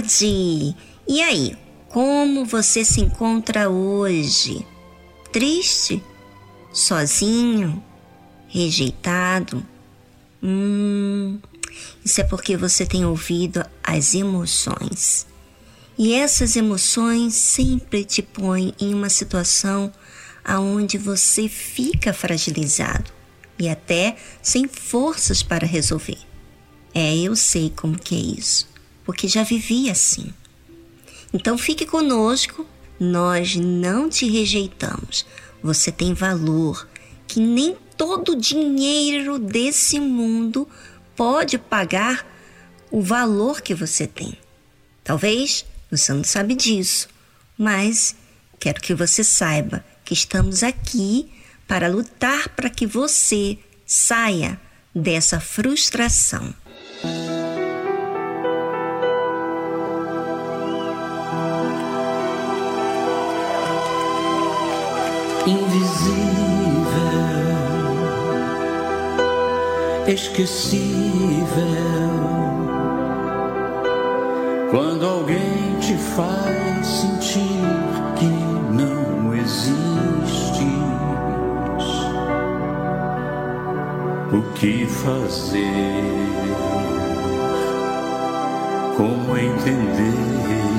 Tarde! E aí, como você se encontra hoje? Triste? Sozinho? Rejeitado? Hum, isso é porque você tem ouvido as emoções. E essas emoções sempre te põem em uma situação aonde você fica fragilizado e até sem forças para resolver. É, eu sei como que é isso porque já vivi assim. Então fique conosco, nós não te rejeitamos. Você tem valor que nem todo dinheiro desse mundo pode pagar o valor que você tem. Talvez você não sabe disso, mas quero que você saiba que estamos aqui para lutar para que você saia dessa frustração. Invisível, esquecível. Quando alguém te faz sentir que não existes, o que fazer? Como entender?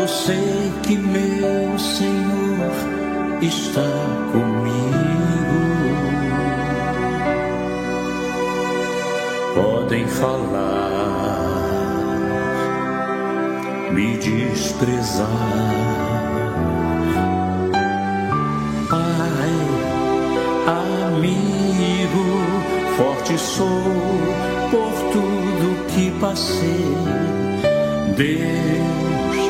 Quando sei que meu Senhor está comigo. Podem falar, me desprezar forte sou por tudo que passei. Deus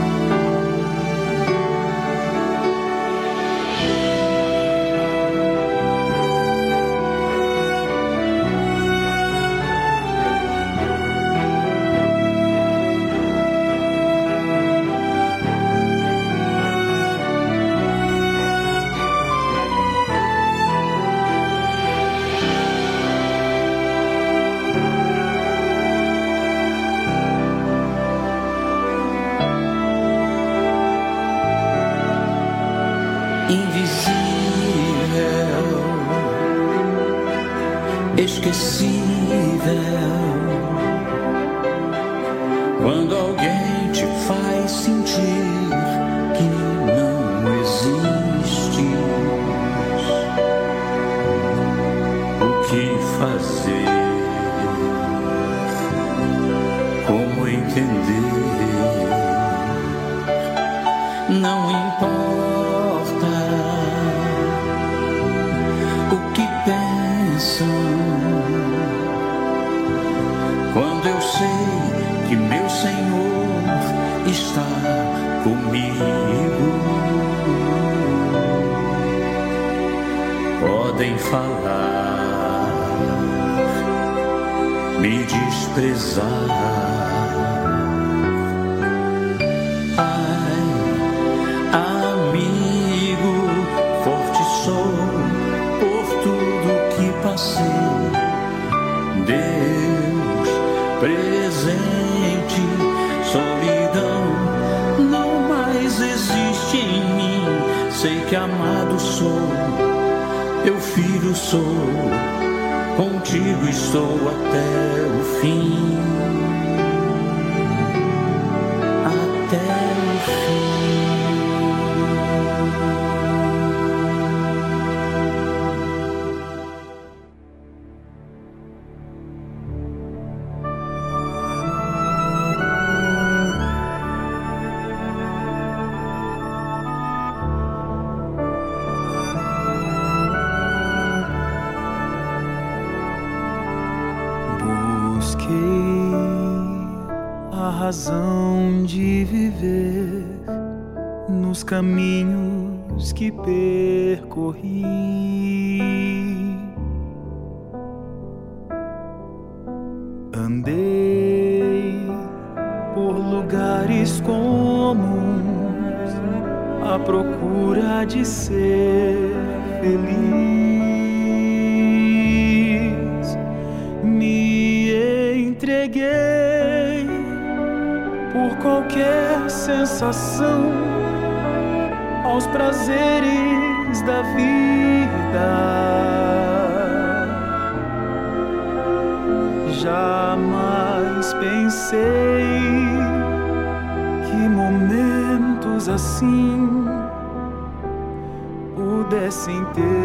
Que amado sou, teu filho sou, contigo estou até o fim. razão sensação aos prazeres da vida. Jamais pensei que momentos assim pudessem terminar.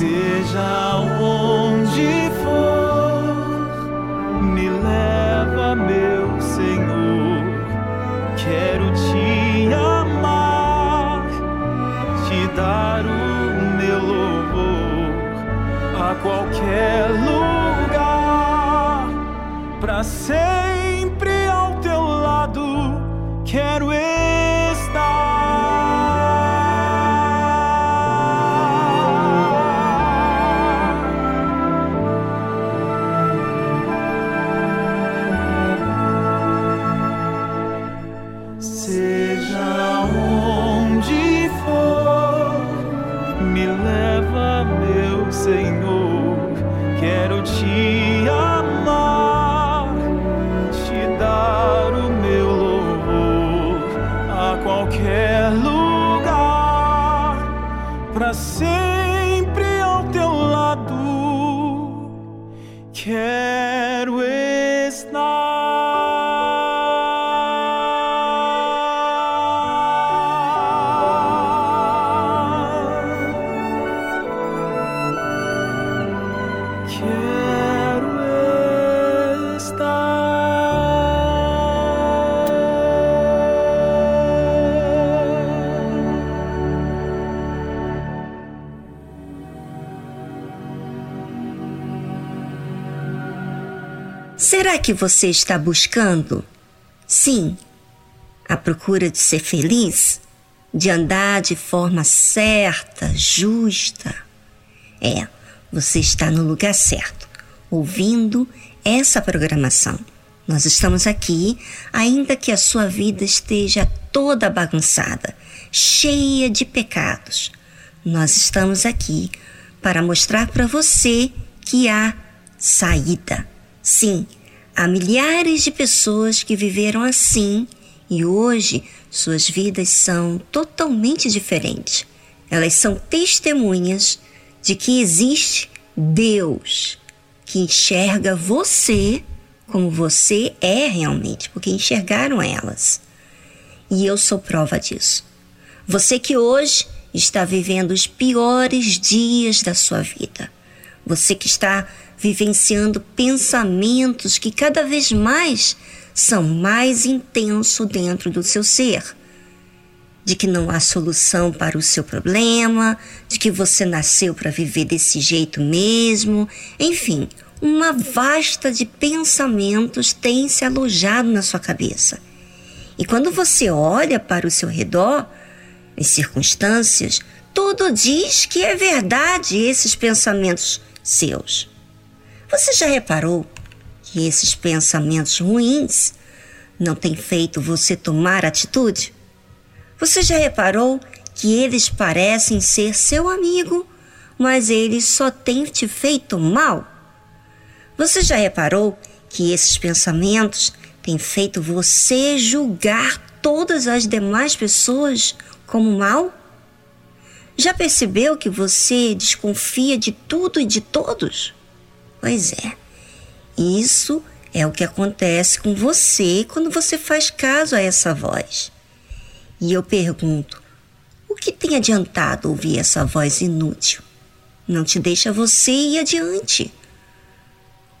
Seja onde for, me leva, meu Senhor. Quero te amar, te dar o meu louvor a qualquer lugar para ser que você está buscando? Sim, a procura de ser feliz, de andar de forma certa, justa. É, você está no lugar certo, ouvindo essa programação. Nós estamos aqui, ainda que a sua vida esteja toda bagunçada, cheia de pecados. Nós estamos aqui para mostrar para você que há saída. Sim, há milhares de pessoas que viveram assim e hoje suas vidas são totalmente diferentes. Elas são testemunhas de que existe Deus que enxerga você como você é realmente, porque enxergaram elas. E eu sou prova disso. Você que hoje está vivendo os piores dias da sua vida. Você que está vivenciando pensamentos que cada vez mais são mais intensos dentro do seu ser. De que não há solução para o seu problema, de que você nasceu para viver desse jeito mesmo, enfim, uma vasta de pensamentos tem se alojado na sua cabeça. E quando você olha para o seu redor, as circunstâncias, tudo diz que é verdade esses pensamentos seus. Você já reparou que esses pensamentos ruins não têm feito você tomar atitude? Você já reparou que eles parecem ser seu amigo, mas eles só têm te feito mal? Você já reparou que esses pensamentos têm feito você julgar todas as demais pessoas como mal? Já percebeu que você desconfia de tudo e de todos? Pois é, isso é o que acontece com você quando você faz caso a essa voz. E eu pergunto: o que tem adiantado ouvir essa voz inútil? Não te deixa você ir adiante.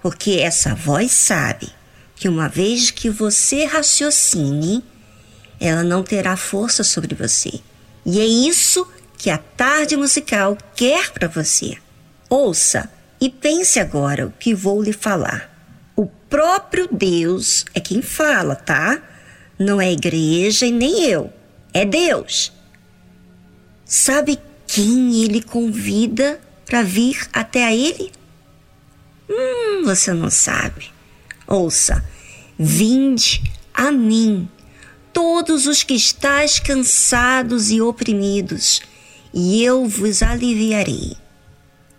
Porque essa voz sabe que uma vez que você raciocine, ela não terá força sobre você. E é isso que a tarde musical quer para você. Ouça e pense agora o que vou lhe falar. O próprio Deus é quem fala, tá? Não é a igreja e nem eu. É Deus. Sabe quem ele convida para vir até a ele? Hum, você não sabe. Ouça: Vinde a mim, todos os que estáis cansados e oprimidos, e eu vos aliviarei.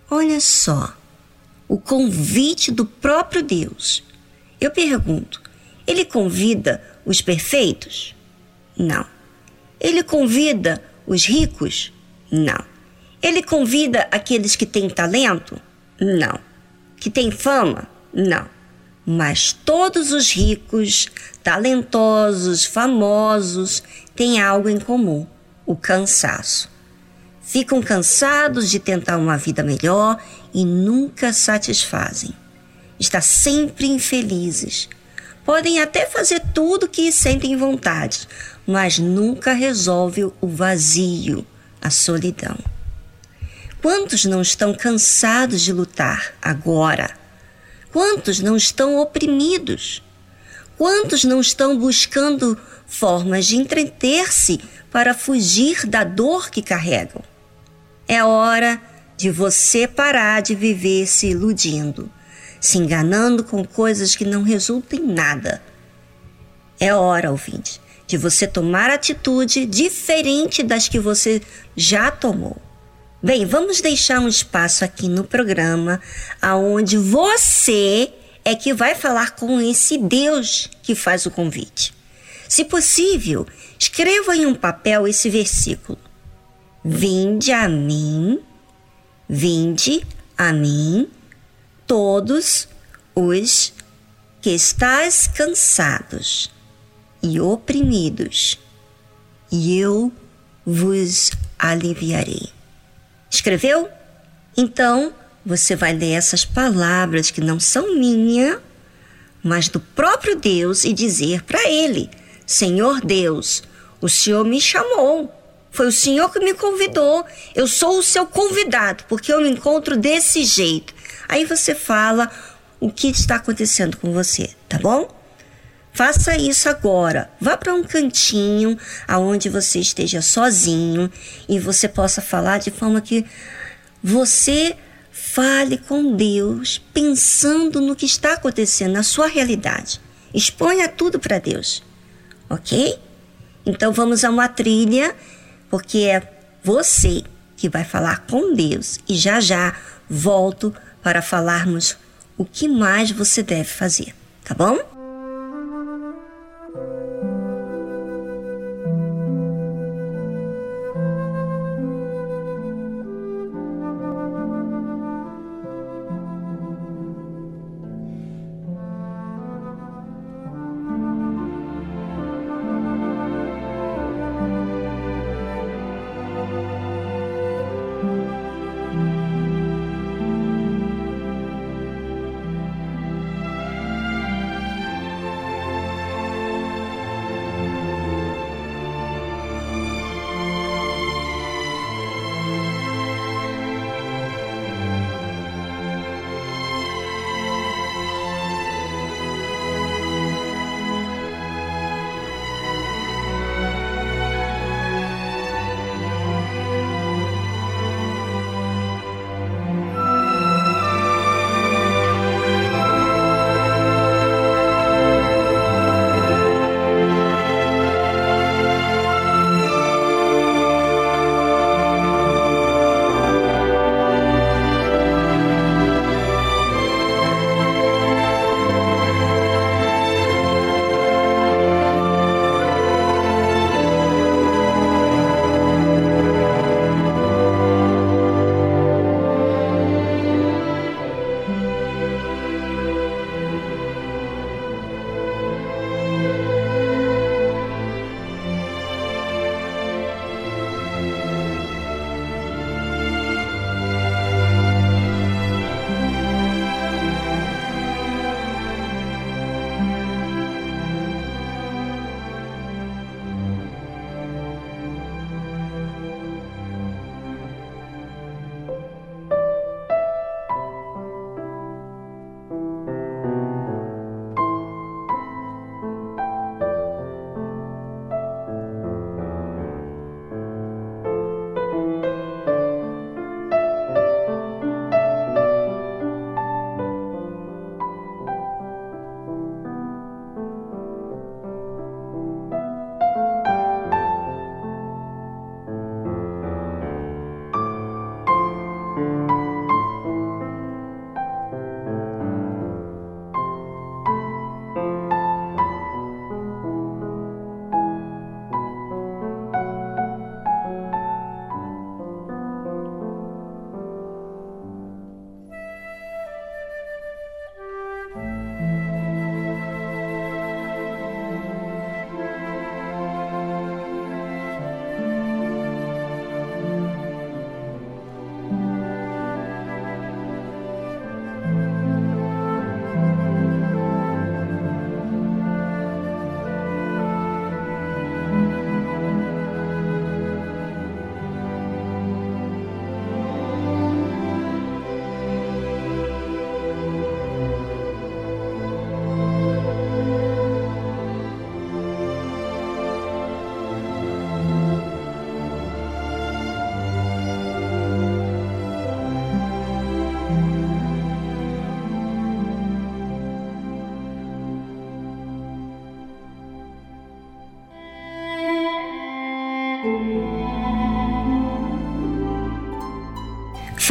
Olha só, o convite do próprio Deus. Eu pergunto: ele convida os perfeitos? Não. Ele convida os ricos? Não. Ele convida aqueles que têm talento? Não. Que têm fama? Não. Mas todos os ricos, talentosos, famosos têm algo em comum: o cansaço. Ficam cansados de tentar uma vida melhor e nunca satisfazem. Está sempre infelizes. Podem até fazer tudo que sentem vontade, mas nunca resolve o vazio, a solidão. Quantos não estão cansados de lutar agora? Quantos não estão oprimidos? Quantos não estão buscando formas de entreter-se para fugir da dor que carregam? É hora de você parar de viver se iludindo, se enganando com coisas que não resultam em nada. É hora, ouvinte, de você tomar atitude diferente das que você já tomou. Bem, vamos deixar um espaço aqui no programa aonde você é que vai falar com esse Deus que faz o convite. Se possível, escreva em um papel esse versículo. Vinde a mim, vinde a mim, todos os que estáis cansados e oprimidos, e eu vos aliviarei. Escreveu? Então, você vai ler essas palavras que não são minha, mas do próprio Deus e dizer para ele: Senhor Deus, o Senhor me chamou. Foi o Senhor que me convidou. Eu sou o seu convidado, porque eu me encontro desse jeito. Aí você fala o que está acontecendo com você, tá bom? Faça isso agora. Vá para um cantinho aonde você esteja sozinho e você possa falar de forma que você fale com Deus, pensando no que está acontecendo na sua realidade. Exponha tudo para Deus. OK? Então vamos a uma trilha, porque é você que vai falar com Deus e já já volto para falarmos o que mais você deve fazer, tá bom?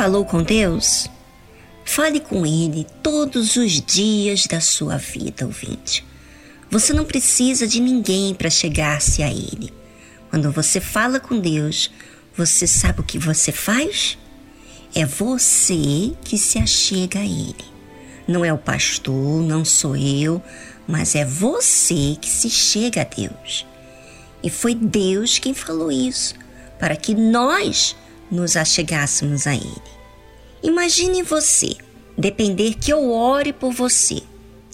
Falou com Deus? Fale com Ele todos os dias da sua vida, ouvinte. Você não precisa de ninguém para chegar-se a Ele. Quando você fala com Deus, você sabe o que você faz? É você que se achega a Ele. Não é o pastor, não sou eu, mas é você que se chega a Deus. E foi Deus quem falou isso, para que nós nos achegássemos a Ele. Imagine você depender que eu ore por você.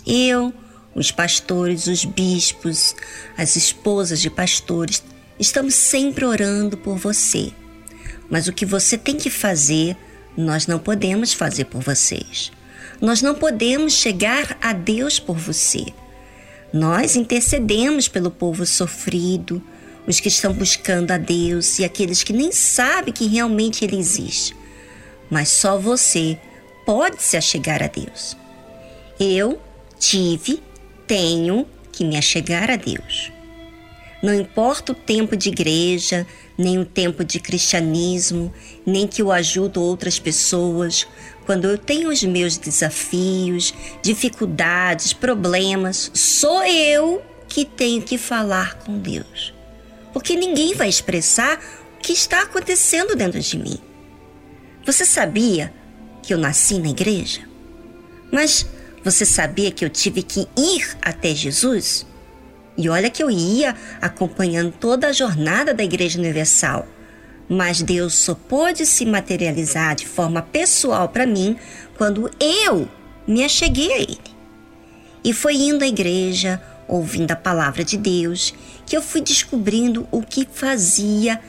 Eu, os pastores, os bispos, as esposas de pastores, estamos sempre orando por você. Mas o que você tem que fazer, nós não podemos fazer por vocês. Nós não podemos chegar a Deus por você. Nós intercedemos pelo povo sofrido, os que estão buscando a Deus e aqueles que nem sabem que realmente Ele existe. Mas só você pode se achegar a Deus. Eu tive, tenho que me achegar a Deus. Não importa o tempo de igreja, nem o tempo de cristianismo, nem que eu ajudo outras pessoas, quando eu tenho os meus desafios, dificuldades, problemas, sou eu que tenho que falar com Deus. Porque ninguém vai expressar o que está acontecendo dentro de mim. Você sabia que eu nasci na igreja? Mas você sabia que eu tive que ir até Jesus? E olha que eu ia acompanhando toda a jornada da Igreja Universal mas Deus só pôde se materializar de forma pessoal para mim quando eu me acheguei a Ele. E foi indo à igreja, ouvindo a palavra de Deus, que eu fui descobrindo o que fazia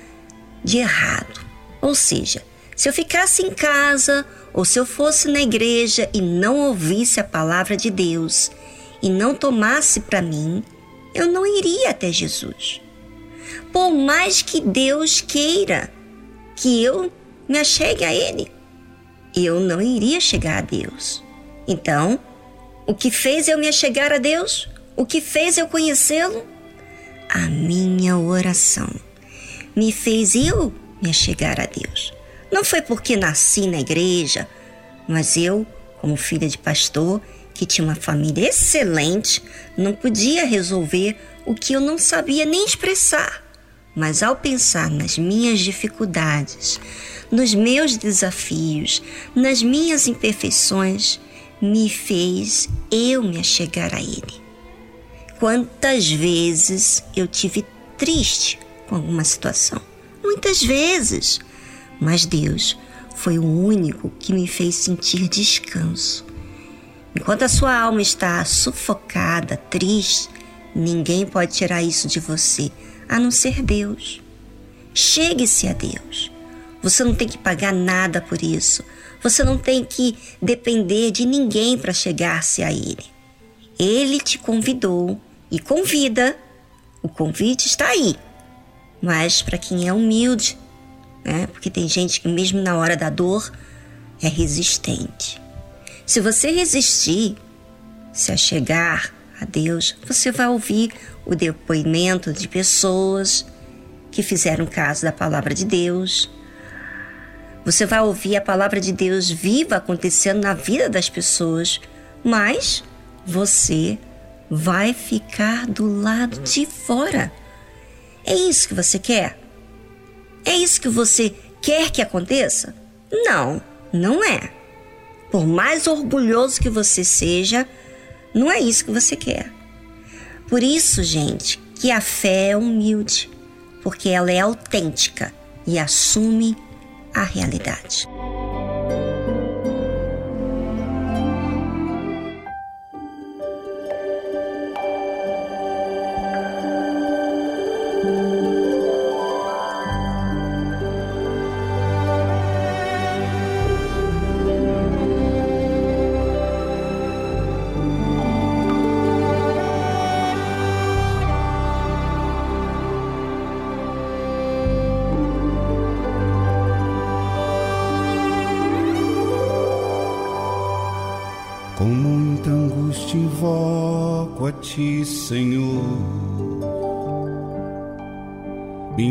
de errado. Ou seja, se eu ficasse em casa ou se eu fosse na igreja e não ouvisse a palavra de Deus e não tomasse para mim, eu não iria até Jesus por mais que Deus queira que eu me achegue a Ele, eu não iria chegar a Deus. Então, o que fez eu me achegar a Deus? O que fez eu conhecê-lo? A minha oração me fez eu me achegar a Deus. Não foi porque nasci na igreja, mas eu, como filha de pastor, que tinha uma família excelente, não podia resolver o que eu não sabia nem expressar. Mas ao pensar nas minhas dificuldades, nos meus desafios, nas minhas imperfeições, me fez eu me achegar a Ele. Quantas vezes eu tive triste com alguma situação? Muitas vezes. Mas Deus foi o único que me fez sentir descanso. Enquanto a sua alma está sufocada, triste, ninguém pode tirar isso de você a não ser Deus. Chegue-se a Deus. Você não tem que pagar nada por isso. Você não tem que depender de ninguém para chegar-se a Ele. Ele te convidou e convida. O convite está aí. Mas para quem é humilde, né? porque tem gente que, mesmo na hora da dor, é resistente. Se você resistir, se achegar a Deus, você vai ouvir o depoimento de pessoas que fizeram caso da palavra de Deus. Você vai ouvir a palavra de Deus viva acontecendo na vida das pessoas, mas você vai ficar do lado de fora. É isso que você quer? É isso que você quer que aconteça? Não, não é. Por mais orgulhoso que você seja, não é isso que você quer. Por isso, gente, que a fé é humilde, porque ela é autêntica e assume a realidade.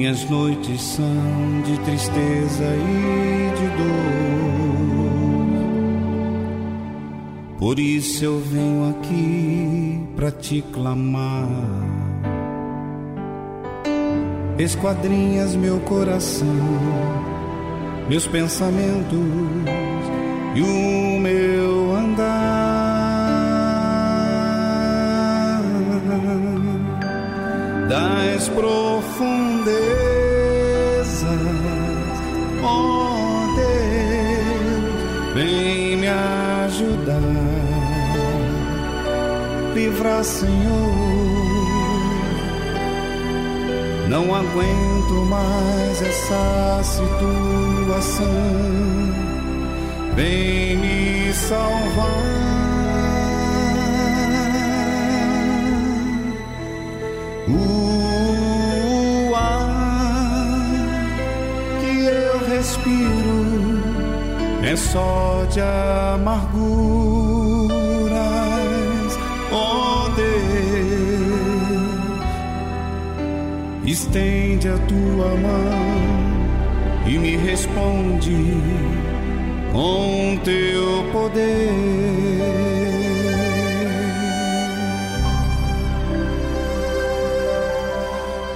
Minhas noites são de tristeza e de dor. Por isso eu venho aqui para te clamar. Esquadrinhas meu coração, meus pensamentos e o meu andar das profundezas livrar, Senhor. Não aguento mais essa situação. Vem me salvar. O ar que eu respiro é só de amarguras. Estende a tua mão e me responde com teu poder.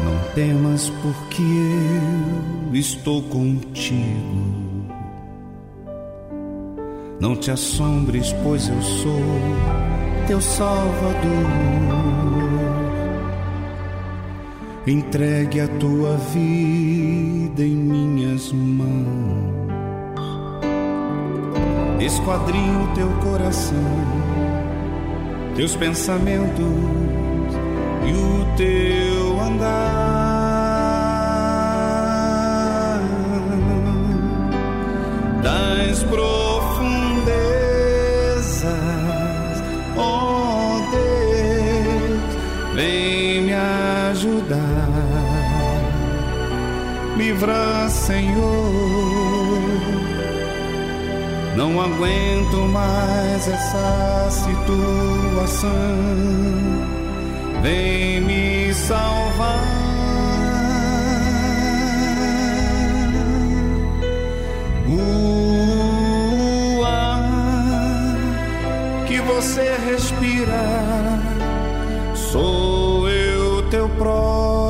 Não temas, porque eu estou contigo. Não te assombres, pois eu sou teu Salvador. Entregue a tua vida em minhas mãos. Esquadrinho teu coração, teus pensamentos e o teu andar livra, Senhor. Não aguento mais essa situação. Vem me salvar. O ar que você respira, sou eu teu próprio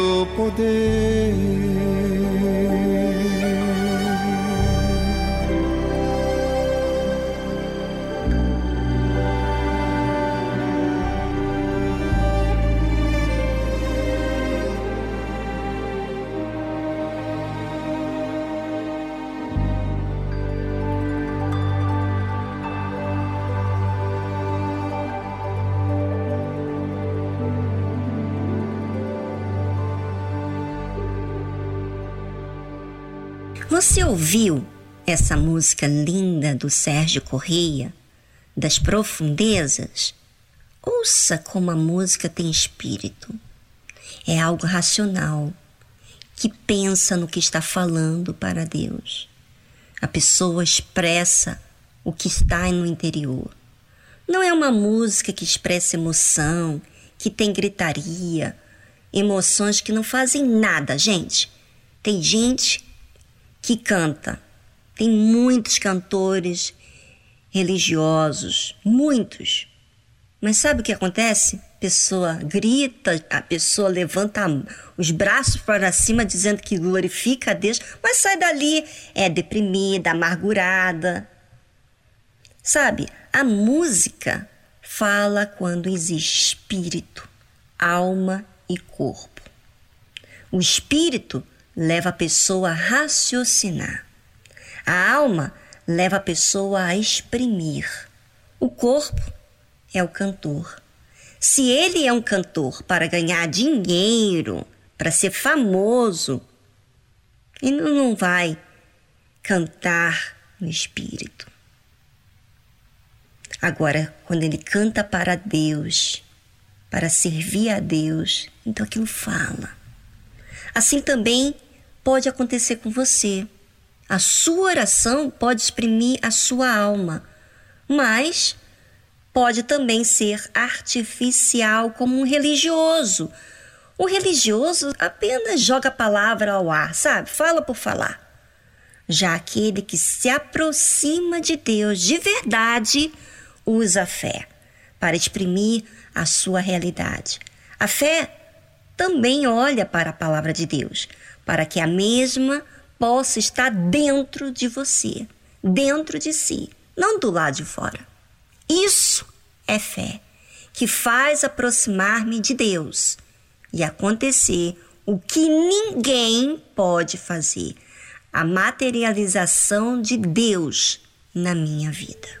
Você ouviu essa música linda do Sérgio Correia, das profundezas? Ouça como a música tem espírito. É algo racional, que pensa no que está falando para Deus. A pessoa expressa o que está no interior. Não é uma música que expressa emoção, que tem gritaria, emoções que não fazem nada, gente. Tem gente que canta. Tem muitos cantores religiosos, muitos. Mas sabe o que acontece? A pessoa grita, a pessoa levanta os braços para cima dizendo que glorifica a Deus, mas sai dali é deprimida, amargurada. Sabe, a música fala quando existe espírito, alma e corpo. O espírito leva a pessoa a raciocinar. A alma leva a pessoa a exprimir. O corpo é o cantor. Se ele é um cantor para ganhar dinheiro, para ser famoso, ele não vai cantar no espírito. Agora, quando ele canta para Deus, para servir a Deus, então aquilo fala. Assim também pode acontecer com você. A sua oração pode exprimir a sua alma, mas pode também ser artificial, como um religioso. O religioso apenas joga a palavra ao ar, sabe? Fala por falar. Já aquele que se aproxima de Deus de verdade usa a fé para exprimir a sua realidade. A fé também olha para a palavra de Deus, para que a mesma possa estar dentro de você, dentro de si, não do lado de fora. Isso é fé, que faz aproximar-me de Deus e acontecer o que ninguém pode fazer a materialização de Deus na minha vida.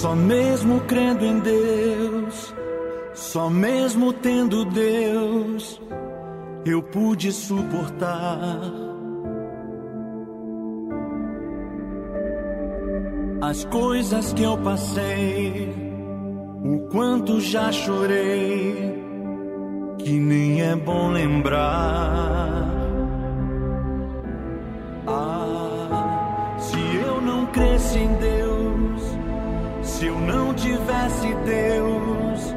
Só mesmo crendo em Deus, só mesmo tendo Deus, eu pude suportar as coisas que eu passei, o quanto já chorei, que nem é bom lembrar. Ah, se eu não cresce em Deus se eu não tivesse Deus,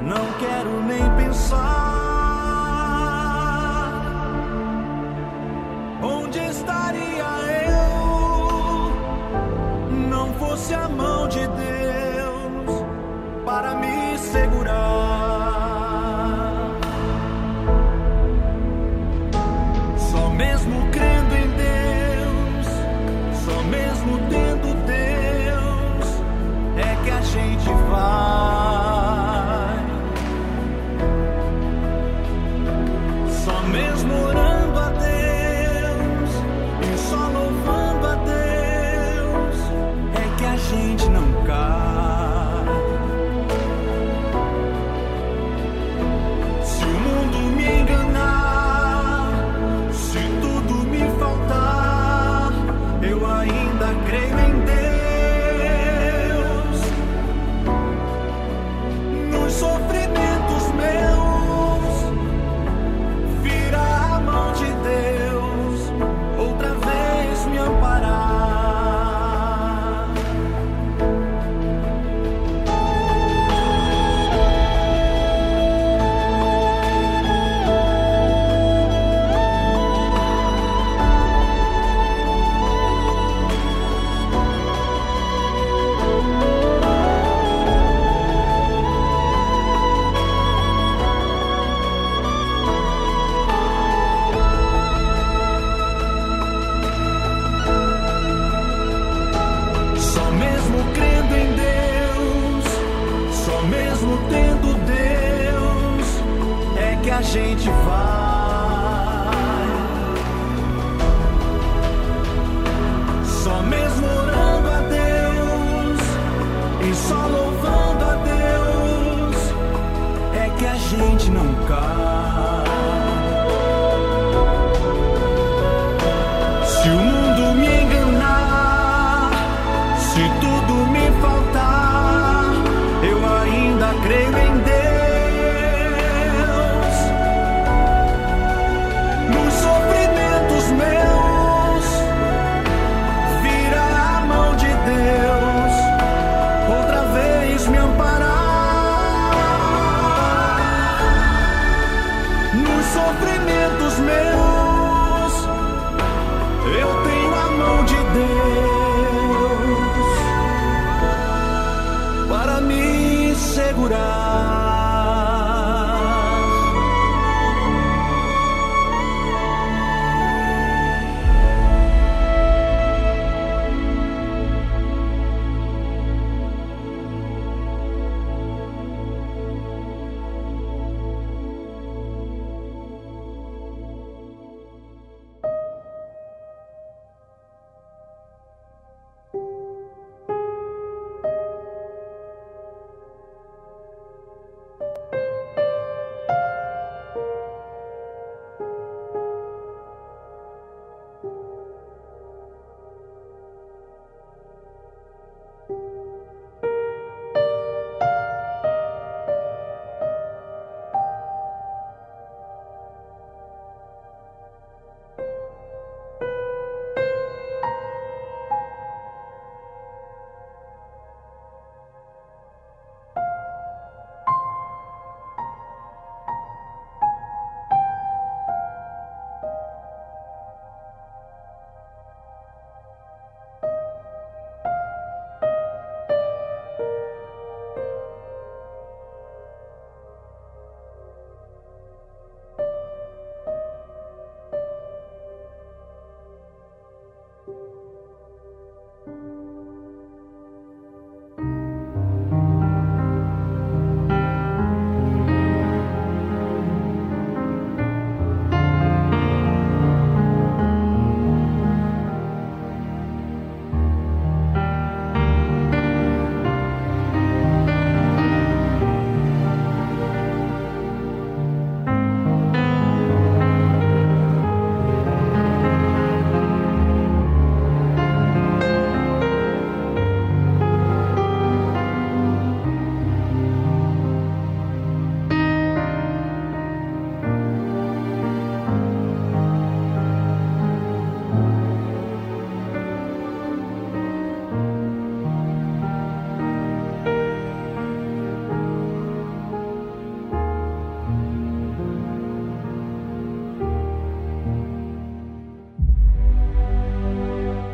não quero nem pensar. Onde estaria eu? Não fosse a mão de Deus para me segurar.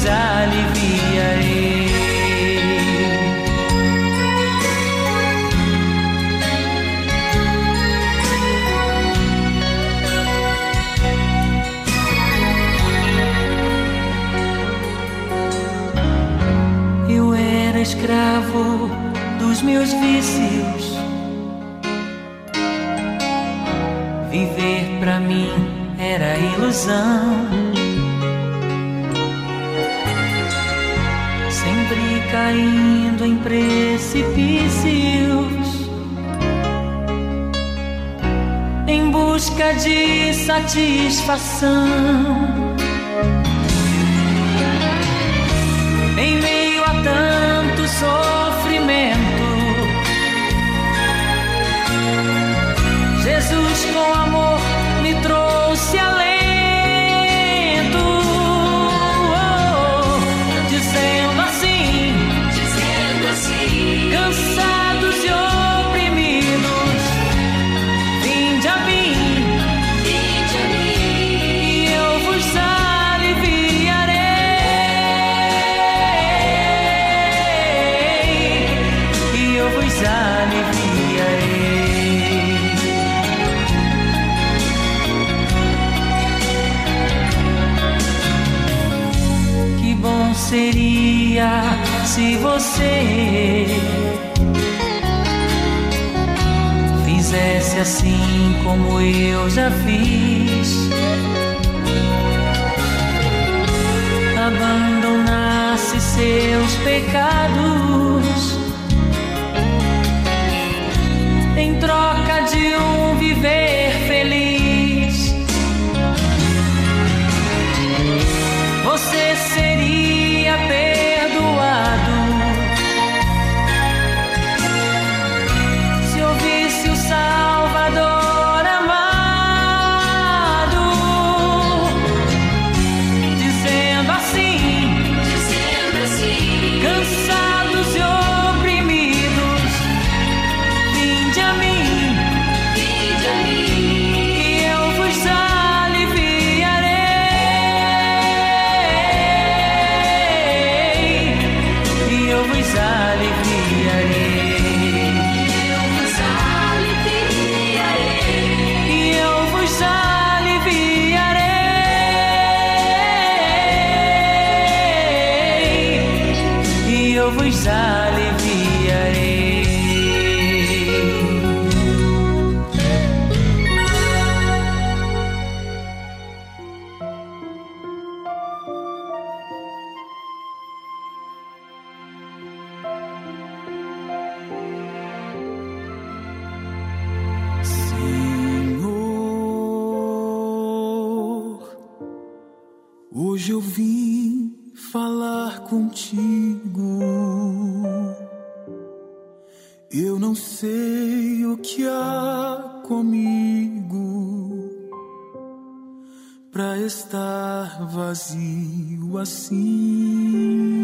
I desalivi coração. Hoje eu vim falar contigo. Eu não sei o que há comigo para estar vazio assim.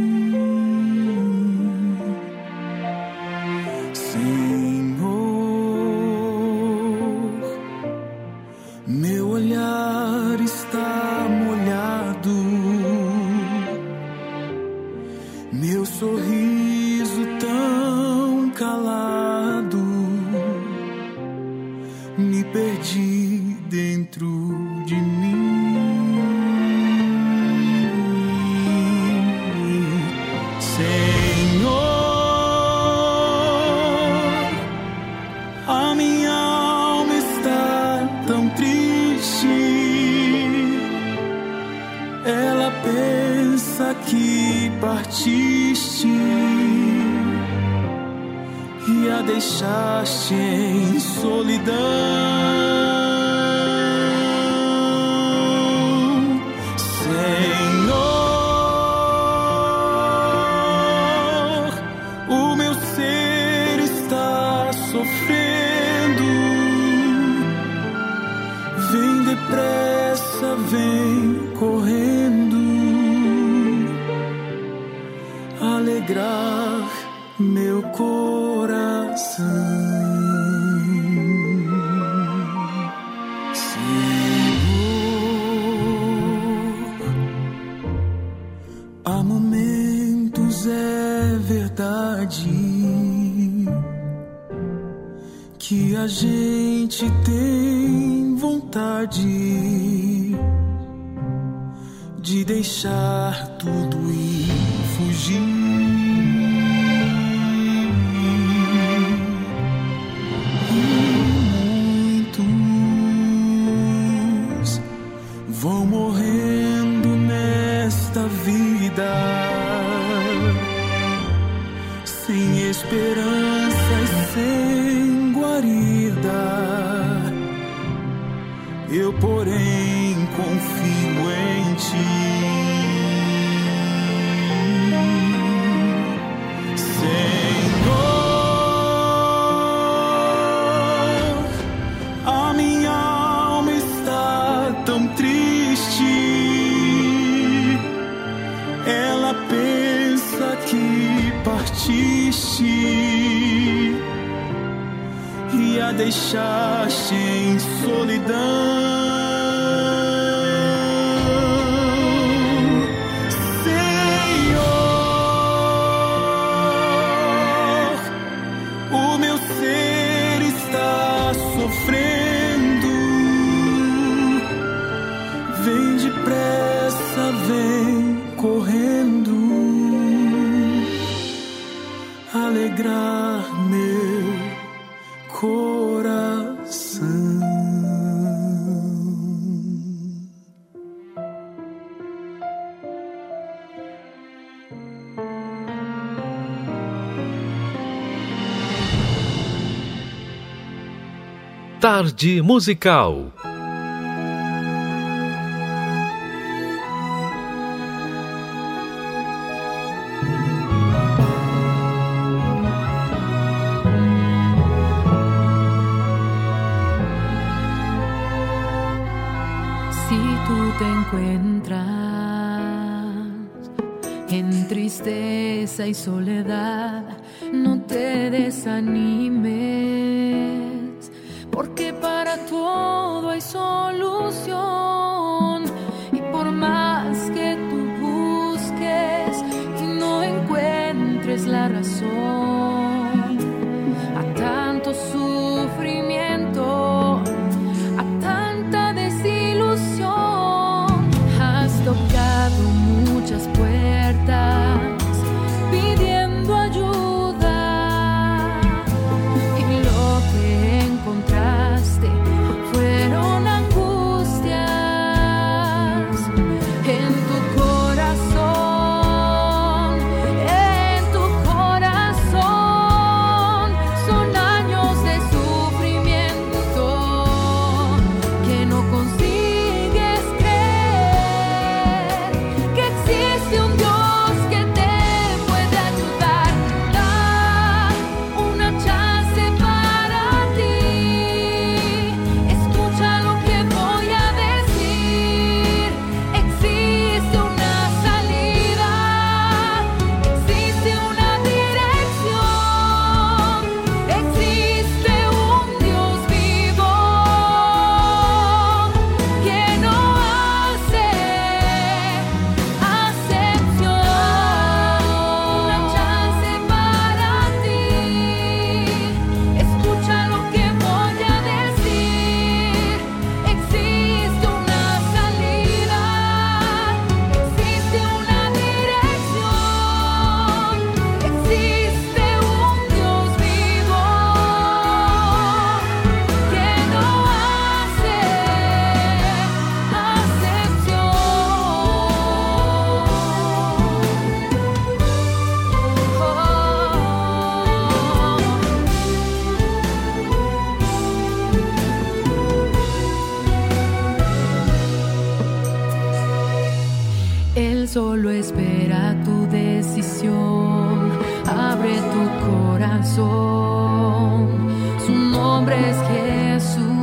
deixaste em solidão. a gente tem vontade de deixar Tarde Musical. Solo espera tu decisión. Abre tu corazón. Su nombre es Jesús.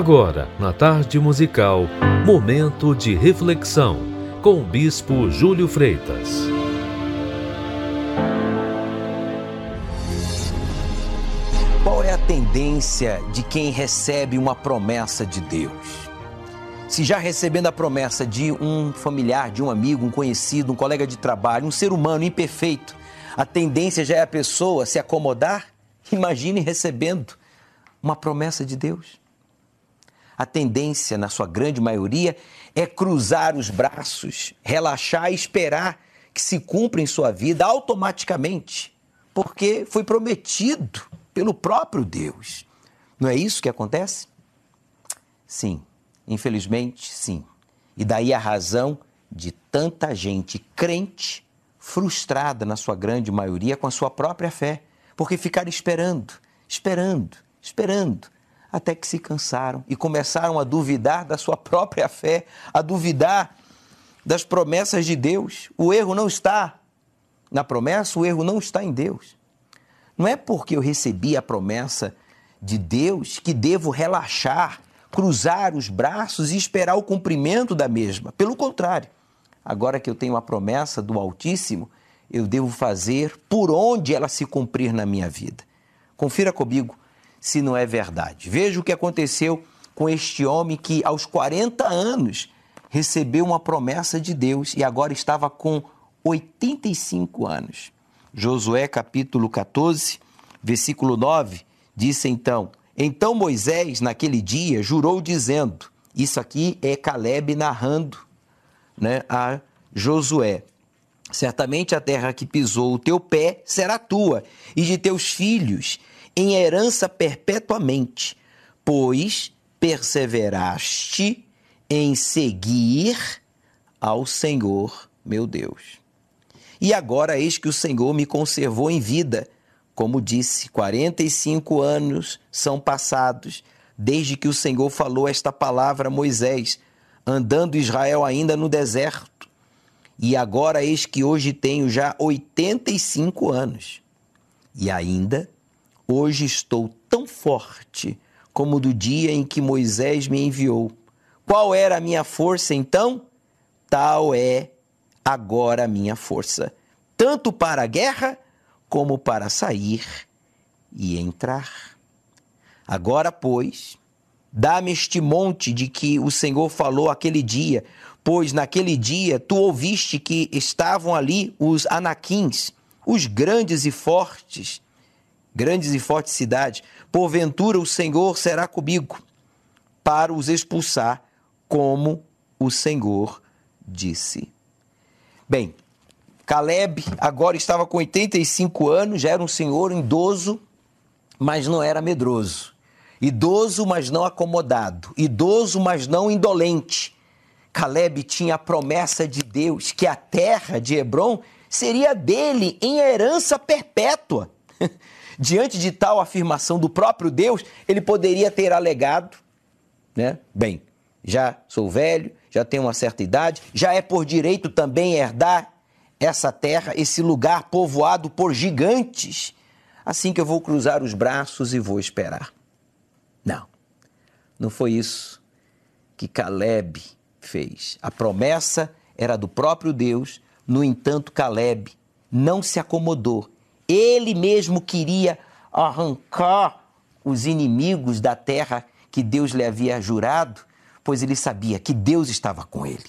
Agora, na tarde musical, momento de reflexão com o Bispo Júlio Freitas. Qual é a tendência de quem recebe uma promessa de Deus? Se já recebendo a promessa de um familiar, de um amigo, um conhecido, um colega de trabalho, um ser humano imperfeito, a tendência já é a pessoa se acomodar? Imagine recebendo uma promessa de Deus. A tendência, na sua grande maioria, é cruzar os braços, relaxar e esperar que se cumpra em sua vida automaticamente, porque foi prometido pelo próprio Deus. Não é isso que acontece? Sim, infelizmente, sim. E daí a razão de tanta gente crente frustrada, na sua grande maioria, com a sua própria fé, porque ficaram esperando, esperando, esperando, até que se cansaram e começaram a duvidar da sua própria fé, a duvidar das promessas de Deus. O erro não está na promessa, o erro não está em Deus. Não é porque eu recebi a promessa de Deus que devo relaxar, cruzar os braços e esperar o cumprimento da mesma. Pelo contrário, agora que eu tenho a promessa do Altíssimo, eu devo fazer por onde ela se cumprir na minha vida. Confira comigo se não é verdade. Veja o que aconteceu com este homem que, aos 40 anos, recebeu uma promessa de Deus e agora estava com 85 anos. Josué capítulo 14, versículo 9, disse então: Então Moisés, naquele dia, jurou dizendo: Isso aqui é Caleb narrando né, a Josué. Certamente a terra que pisou o teu pé será tua, e de teus filhos em herança perpetuamente, pois perseveraste em seguir ao Senhor meu Deus. E agora eis que o Senhor me conservou em vida. Como disse, 45 anos são passados desde que o Senhor falou esta palavra a Moisés, andando Israel ainda no deserto. E agora eis que hoje tenho já 85 anos. E ainda hoje estou tão forte como do dia em que Moisés me enviou. Qual era a minha força então? Tal é agora a minha força, tanto para a guerra como para sair e entrar. Agora, pois, dá-me este monte de que o Senhor falou aquele dia, pois naquele dia tu ouviste que estavam ali os anaquins, os grandes e fortes, grandes e fortes cidades. Porventura o Senhor será comigo para os expulsar, como o Senhor disse. Bem, Caleb agora estava com 85 anos, já era um senhor idoso, mas não era medroso. Idoso, mas não acomodado. Idoso, mas não indolente. Caleb tinha a promessa de Deus que a terra de Hebron seria dele em herança perpétua. Diante de tal afirmação do próprio Deus, ele poderia ter alegado, né? Bem, já sou velho, já tenho uma certa idade, já é por direito também herdar essa terra, esse lugar povoado por gigantes. Assim que eu vou cruzar os braços e vou esperar. Não, não foi isso que Caleb fez. A promessa era do próprio Deus, no entanto, Caleb não se acomodou. Ele mesmo queria arrancar os inimigos da terra que Deus lhe havia jurado, pois ele sabia que Deus estava com ele.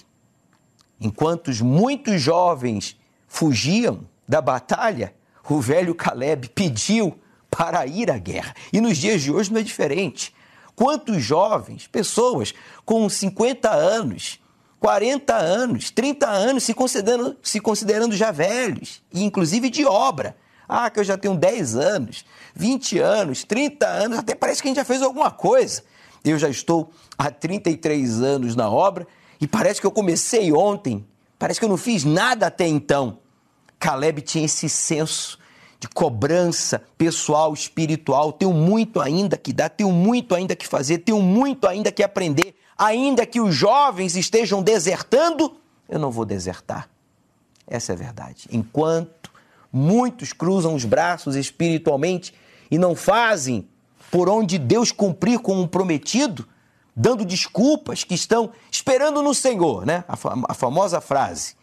Enquanto os muitos jovens fugiam da batalha, o velho Caleb pediu para ir à guerra. E nos dias de hoje não é diferente. Quantos jovens, pessoas com 50 anos, 40 anos, 30 anos, se considerando, se considerando já velhos, e inclusive de obra. Ah, que eu já tenho 10 anos, 20 anos, 30 anos, até parece que a gente já fez alguma coisa. Eu já estou há 33 anos na obra e parece que eu comecei ontem, parece que eu não fiz nada até então. Caleb tinha esse senso de cobrança pessoal, espiritual. Tenho muito ainda que dar, tenho muito ainda que fazer, tenho muito ainda que aprender. Ainda que os jovens estejam desertando, eu não vou desertar. Essa é a verdade. Enquanto muitos cruzam os braços espiritualmente e não fazem por onde Deus cumprir com o prometido, dando desculpas, que estão esperando no Senhor, né? A, fa- a famosa frase.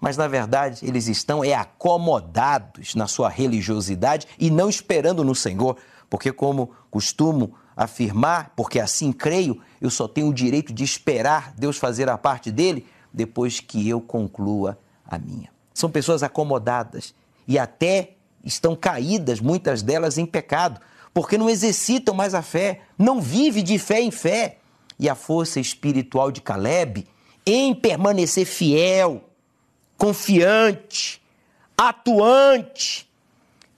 Mas na verdade, eles estão é acomodados na sua religiosidade e não esperando no Senhor, porque como costumo afirmar, porque assim creio, eu só tenho o direito de esperar Deus fazer a parte dele depois que eu conclua a minha. São pessoas acomodadas e até estão caídas, muitas delas em pecado, porque não exercitam mais a fé, não vive de fé em fé. E a força espiritual de Caleb em permanecer fiel, confiante, atuante,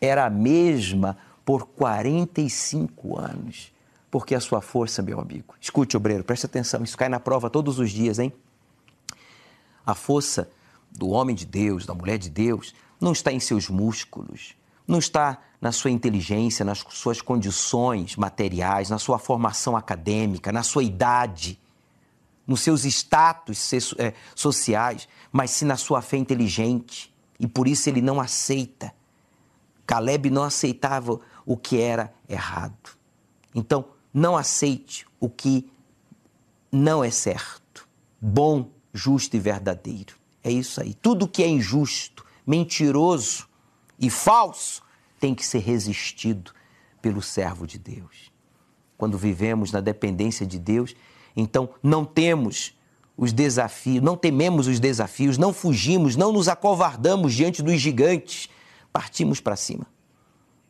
era a mesma por 45 anos. Porque a sua força, meu amigo, escute, obreiro, preste atenção, isso cai na prova todos os dias, hein? A força do homem de Deus, da mulher de Deus, não está em seus músculos, não está na sua inteligência, nas suas condições materiais, na sua formação acadêmica, na sua idade, nos seus status eh, sociais, mas sim na sua fé inteligente. E por isso ele não aceita. Caleb não aceitava o que era errado. Então, não aceite o que não é certo. Bom, justo e verdadeiro. É isso aí. Tudo que é injusto, mentiroso e falso tem que ser resistido pelo servo de Deus. Quando vivemos na dependência de Deus, então não temos os desafios, não tememos os desafios, não fugimos, não nos acovardamos diante dos gigantes, partimos para cima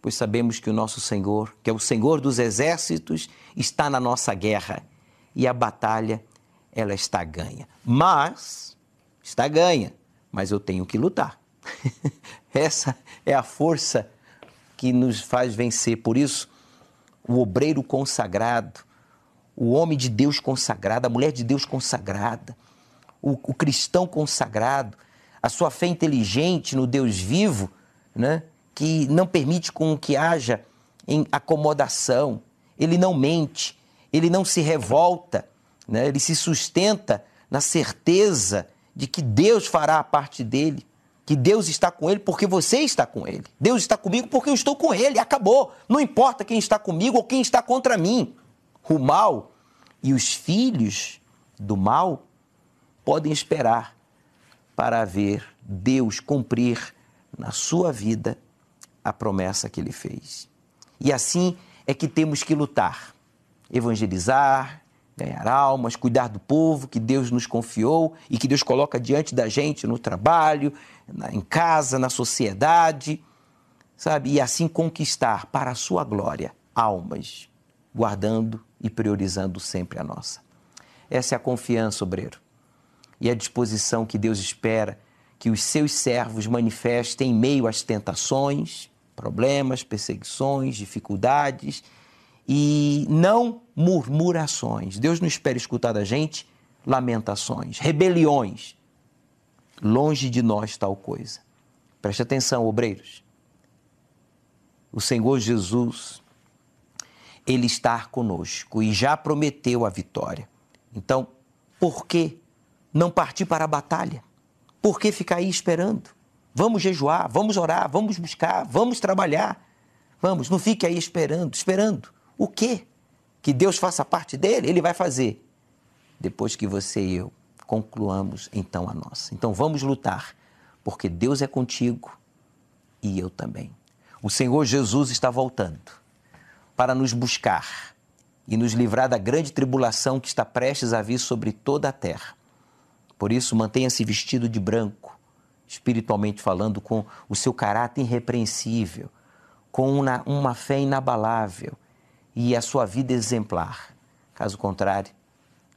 pois sabemos que o nosso Senhor, que é o Senhor dos exércitos, está na nossa guerra e a batalha ela está ganha. Mas está ganha, mas eu tenho que lutar. Essa é a força que nos faz vencer. Por isso, o obreiro consagrado, o homem de Deus consagrado, a mulher de Deus consagrada, o, o cristão consagrado, a sua fé inteligente no Deus vivo, né? que não permite com que haja em acomodação, ele não mente, ele não se revolta, né? ele se sustenta na certeza de que Deus fará a parte dele, que Deus está com ele porque você está com ele. Deus está comigo porque eu estou com ele, acabou. Não importa quem está comigo ou quem está contra mim. O mal e os filhos do mal podem esperar para ver Deus cumprir na sua vida a promessa que ele fez. E assim é que temos que lutar, evangelizar, ganhar almas, cuidar do povo que Deus nos confiou e que Deus coloca diante da gente no trabalho, na- em casa, na sociedade, sabe? E assim conquistar para a sua glória almas, guardando e priorizando sempre a nossa. Essa é a confiança, obreiro e a disposição que Deus espera que os seus servos manifestem em meio às tentações, problemas, perseguições, dificuldades e não murmurações. Deus não espera escutar da gente lamentações, rebeliões. Longe de nós tal coisa. Preste atenção, obreiros. O Senhor Jesus, Ele está conosco e já prometeu a vitória. Então, por que não partir para a batalha? Por que ficar aí esperando? Vamos jejuar, vamos orar, vamos buscar, vamos trabalhar. Vamos, não fique aí esperando. Esperando o quê? Que Deus faça parte dele? Ele vai fazer. Depois que você e eu concluamos então a nossa. Então vamos lutar, porque Deus é contigo e eu também. O Senhor Jesus está voltando para nos buscar e nos livrar da grande tribulação que está prestes a vir sobre toda a terra. Por isso, mantenha-se vestido de branco, espiritualmente falando, com o seu caráter irrepreensível, com uma, uma fé inabalável e a sua vida exemplar. Caso contrário,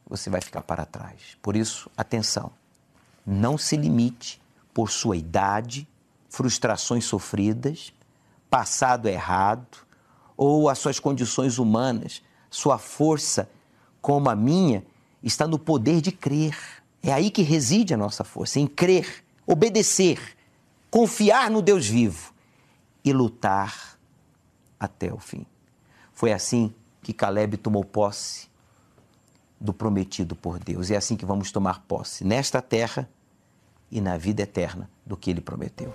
você vai ficar para trás. Por isso, atenção, não se limite por sua idade, frustrações sofridas, passado errado ou as suas condições humanas. Sua força, como a minha, está no poder de crer. É aí que reside a nossa força, em crer, obedecer, confiar no Deus vivo e lutar até o fim. Foi assim que Caleb tomou posse do prometido por Deus. É assim que vamos tomar posse nesta terra e na vida eterna do que ele prometeu.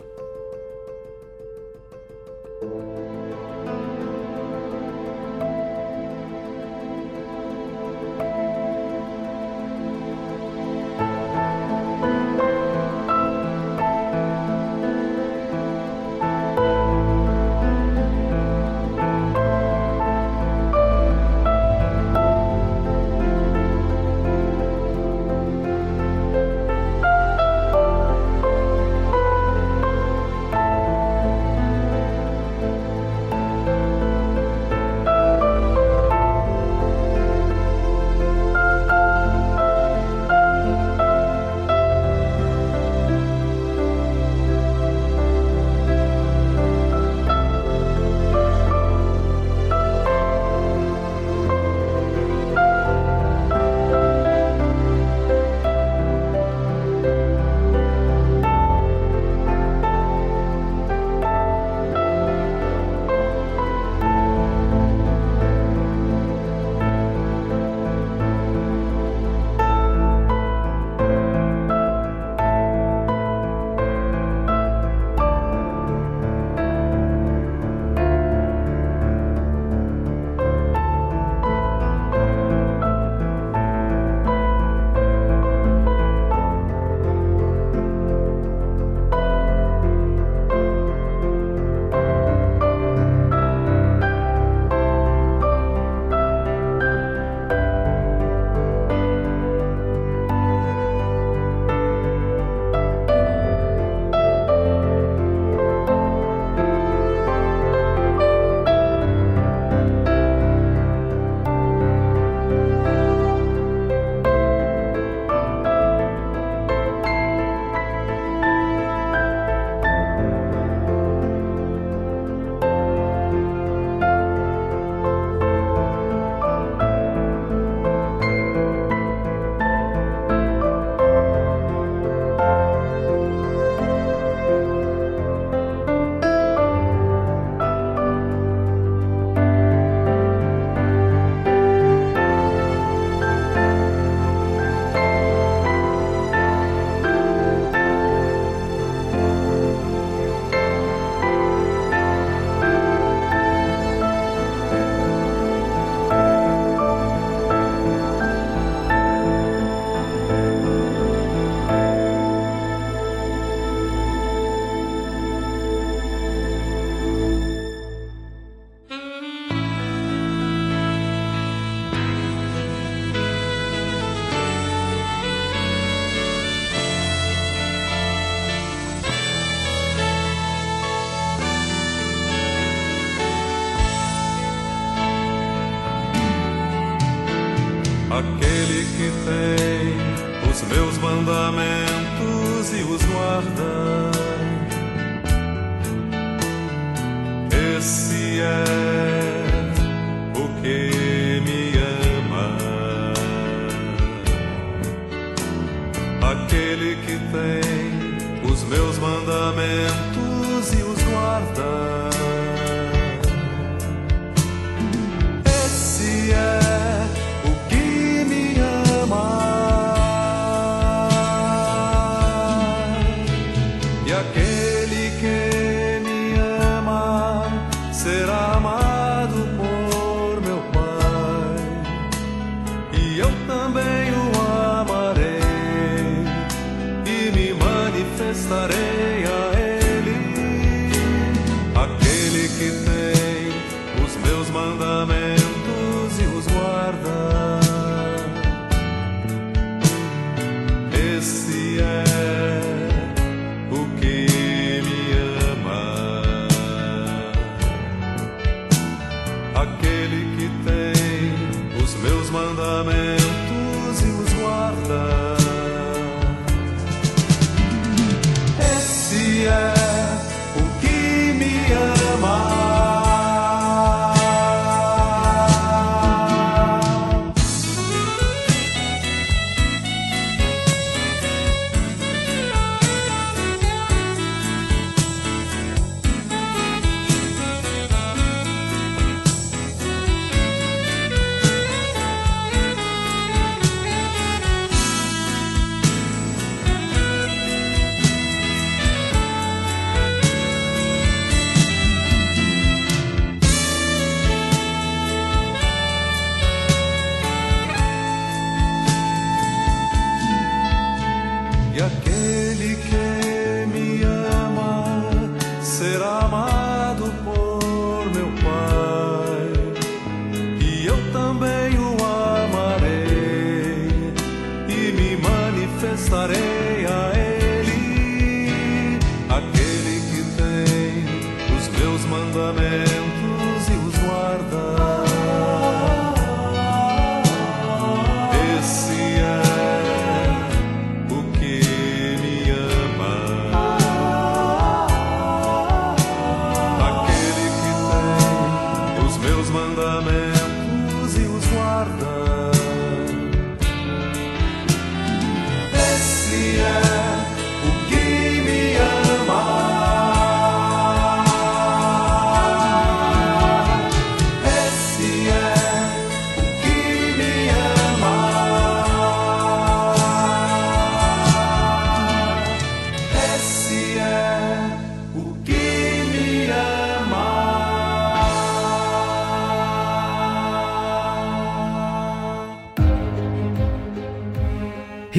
que tem os meus mandamentos.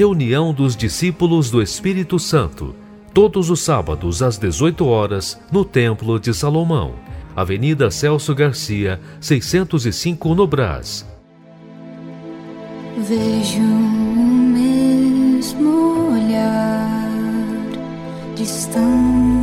reunião dos discípulos do Espírito Santo, todos os sábados às 18 horas, no Templo de Salomão, Avenida Celso Garcia, 605 no Brás. Vejo o mesmo olhar distante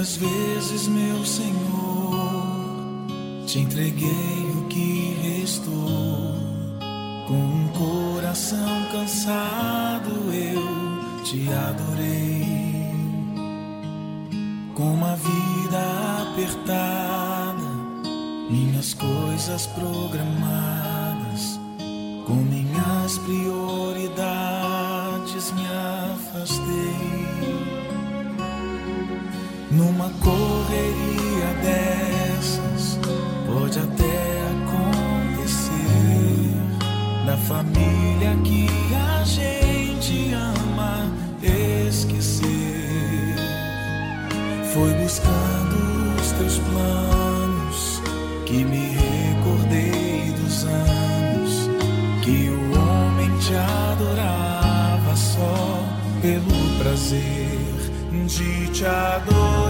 tantas vezes. que me recordei dos anos que o homem te adorava só pelo prazer de te adorar.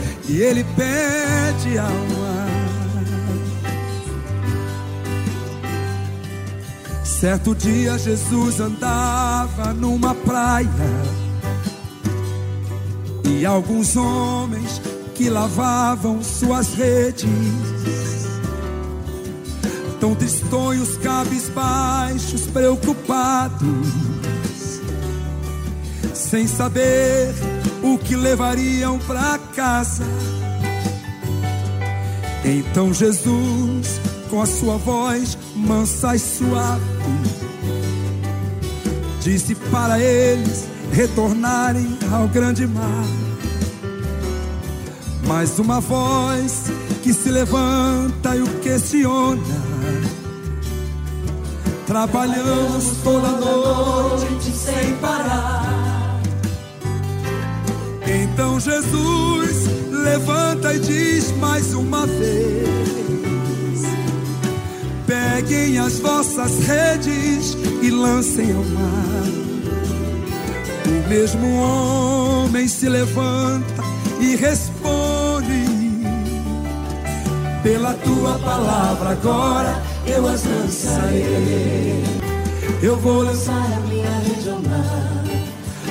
e ele pede alma. Certo dia Jesus andava numa praia. E alguns homens que lavavam suas redes, tão tristonhos, cabisbaixos, preocupados, sem saber o que levariam para casa. Então Jesus, com a sua voz mansa e suave, disse para eles retornarem ao grande mar. Mais uma voz que se levanta e o questiona. Trabalhamos toda noite sem parar. Então Jesus levanta e diz mais uma vez: Peguem as vossas redes e lancem ao mar. O mesmo homem se levanta e responde: Pela tua palavra agora eu as lançarei. Eu vou lançar a minha rede ao mar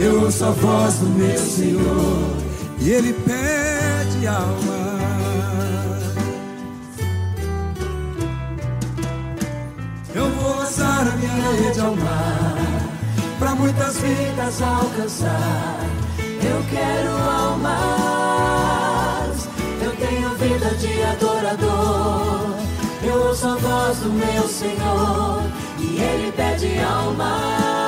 Eu ouço a voz do meu Senhor e Ele pede alma. Eu vou lançar a minha rede ao mar para muitas vidas alcançar. Eu quero almas. Eu tenho vida de adorador. Eu ouço a voz do meu Senhor e Ele pede almas.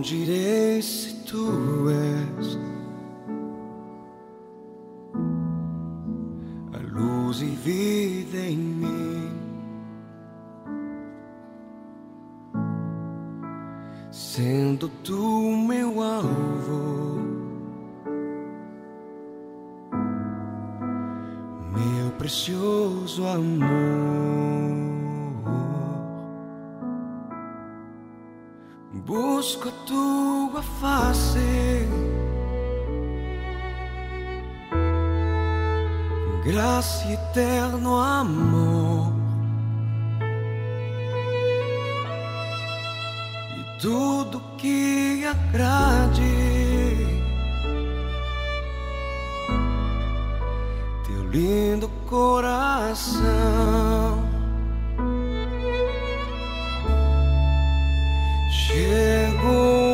Por onde irei se tu és a luz e vida em mim? Sendo tu meu alvo, meu precioso amor. Busco a tua face, graça e eterno amor, e tudo que agrade. Teu lindo coração. Chego ao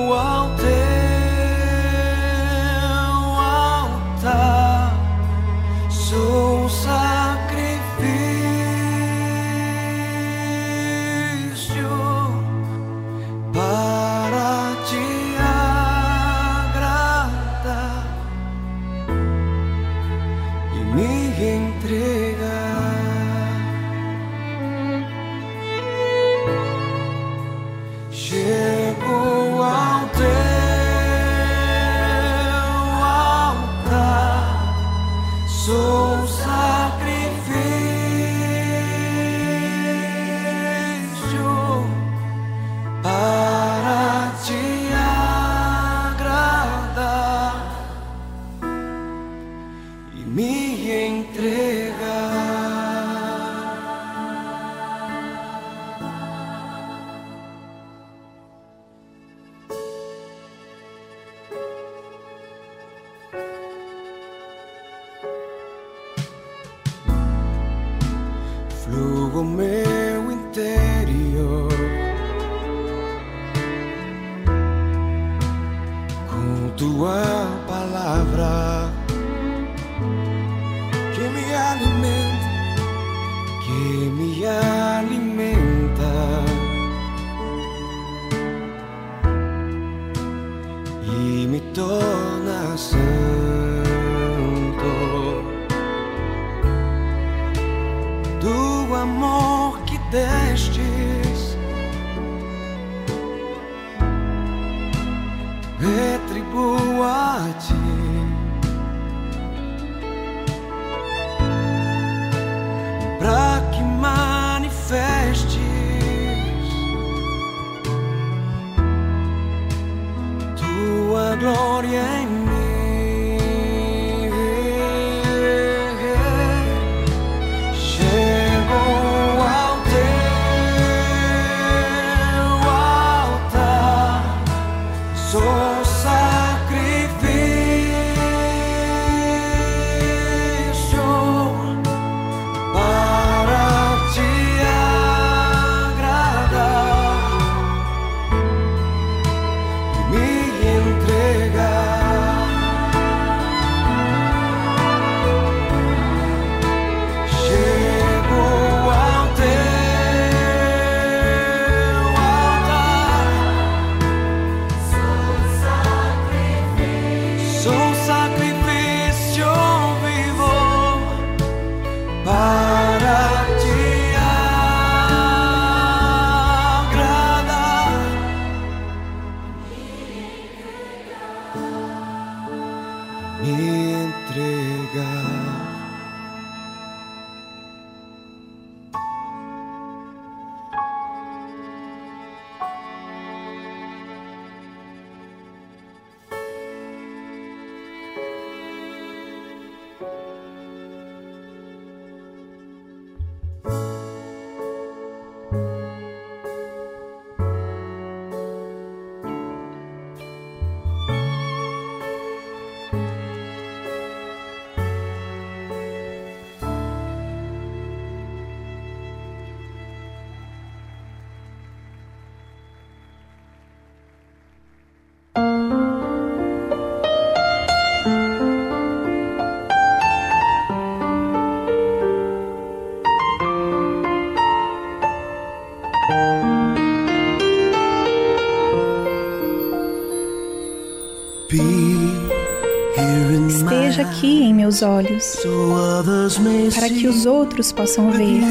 Esteja aqui em meus olhos, para que os outros possam ver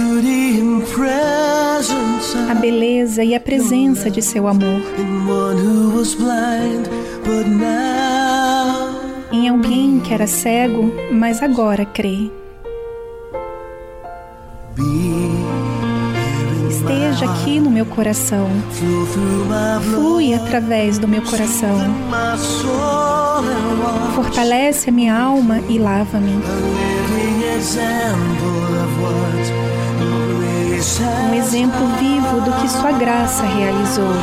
a beleza e a presença de seu amor. em alguém que era cego, mas agora crê. Esteja aqui no meu coração, flui através do meu coração, fortalece a minha alma e lava-me. Um exemplo vivo do que Sua graça realizou.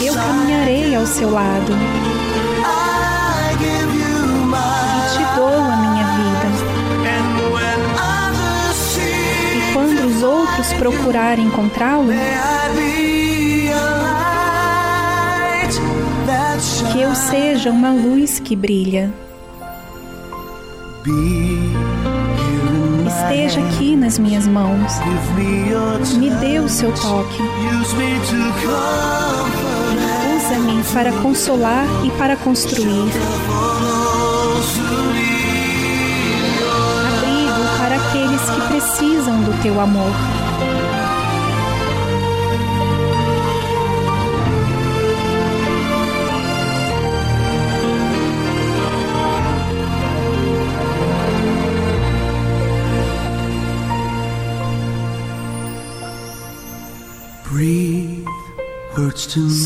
Eu caminharei ao seu lado e te dou a minha vida. E quando os outros procurarem encontrá-lo, que eu seja uma luz que brilha. Esteja aqui nas minhas mãos. Me dê o seu toque. Usa-me para consolar e para construir. Abrigo para aqueles que precisam do teu amor.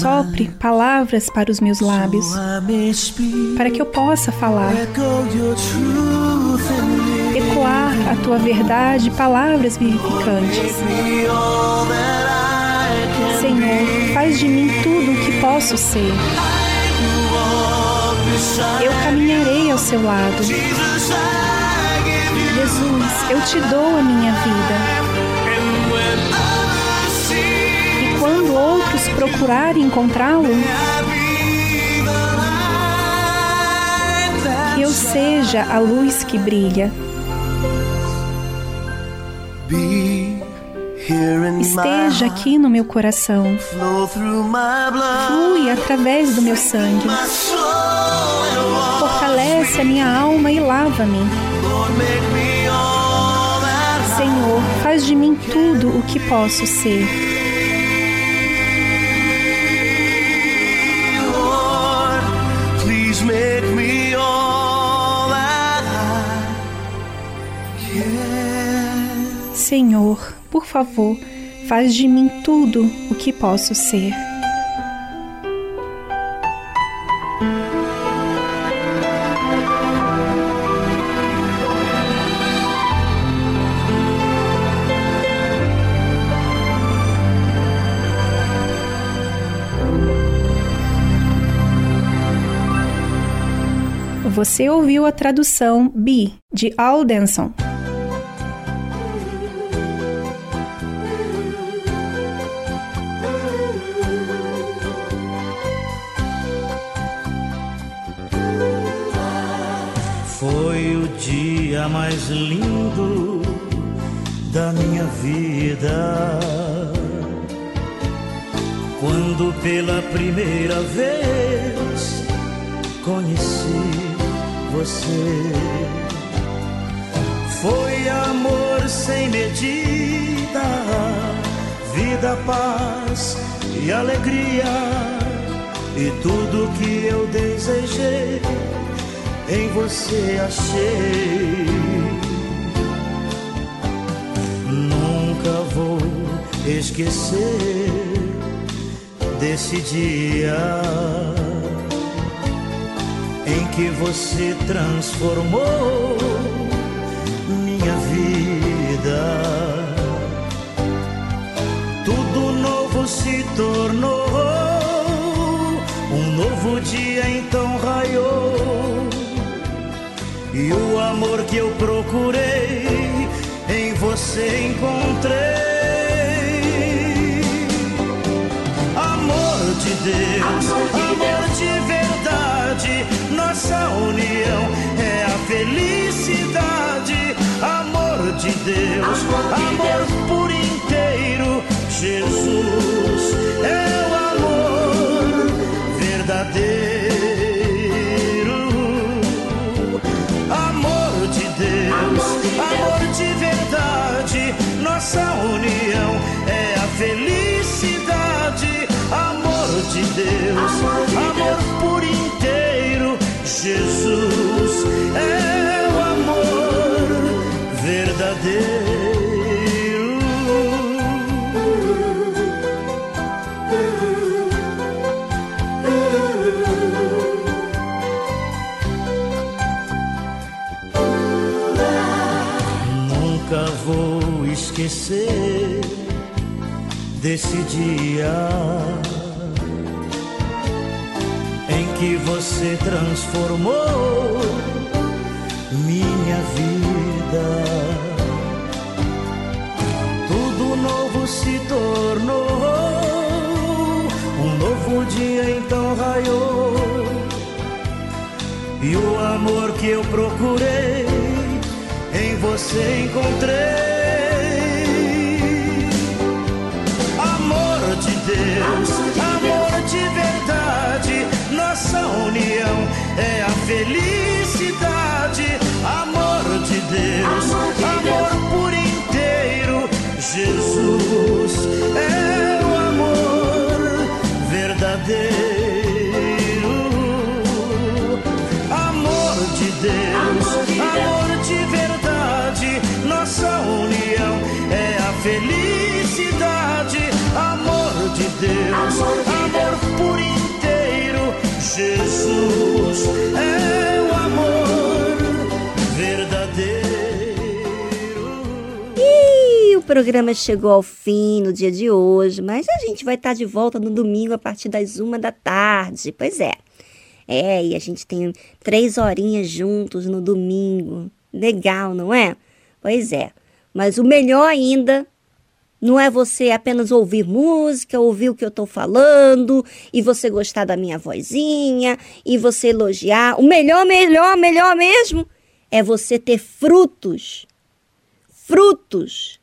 Sopre palavras para os meus lábios, para que eu possa falar. Ecoar a tua verdade, palavras vivificantes. Senhor, faz de mim tudo o que posso ser. Eu caminharei ao seu lado. Jesus, eu te dou a minha vida. Procurarem encontrá-lo, que eu seja a luz que brilha. Esteja aqui no meu coração, flui através do meu sangue, fortalece a minha alma e lava-me. Senhor, faz de mim tudo o que posso ser. Senhor, por favor, faz de mim tudo o que posso ser. Você ouviu a tradução Be, de Aldenson. Mais lindo da minha vida. Quando pela primeira vez conheci você. Foi amor sem medida, vida, paz e alegria. E tudo que eu desejei em você achei. Nunca vou esquecer desse dia em que você transformou minha vida. Tudo novo se tornou, um novo dia então raiou. E o amor que eu procurei você encontrei. Amor de Deus, amor de verdade, nossa união é a felicidade. Amor de Deus, amor por inteiro, Jesus é o amor nossa união é a felicidade, amor de Deus, amor, de amor Deus. por inteiro. Jesus é o amor verdadeiro. Esquecer desse dia em que você transformou minha vida. Tudo novo se tornou, um novo dia então raiou. E o amor que eu procurei, em você encontrei. Deus, amor de verdade, nossa união é a felicidade. Amor de Deus, amor por inteiro, Jesus é o amor verdadeiro. Amor de Deus, amor de verdade, nossa união é a felicidade. Deus, amor por inteiro, Jesus é o amor verdadeiro. E o programa chegou ao fim no dia de hoje, mas a gente vai estar de volta no domingo a partir das uma da tarde. Pois é. É, e a gente tem três horinhas juntos no domingo. Legal, não é? Pois é. Mas o melhor ainda não é você apenas ouvir música, ouvir o que eu estou falando, e você gostar da minha vozinha, e você elogiar. O melhor, melhor, melhor mesmo é você ter frutos. Frutos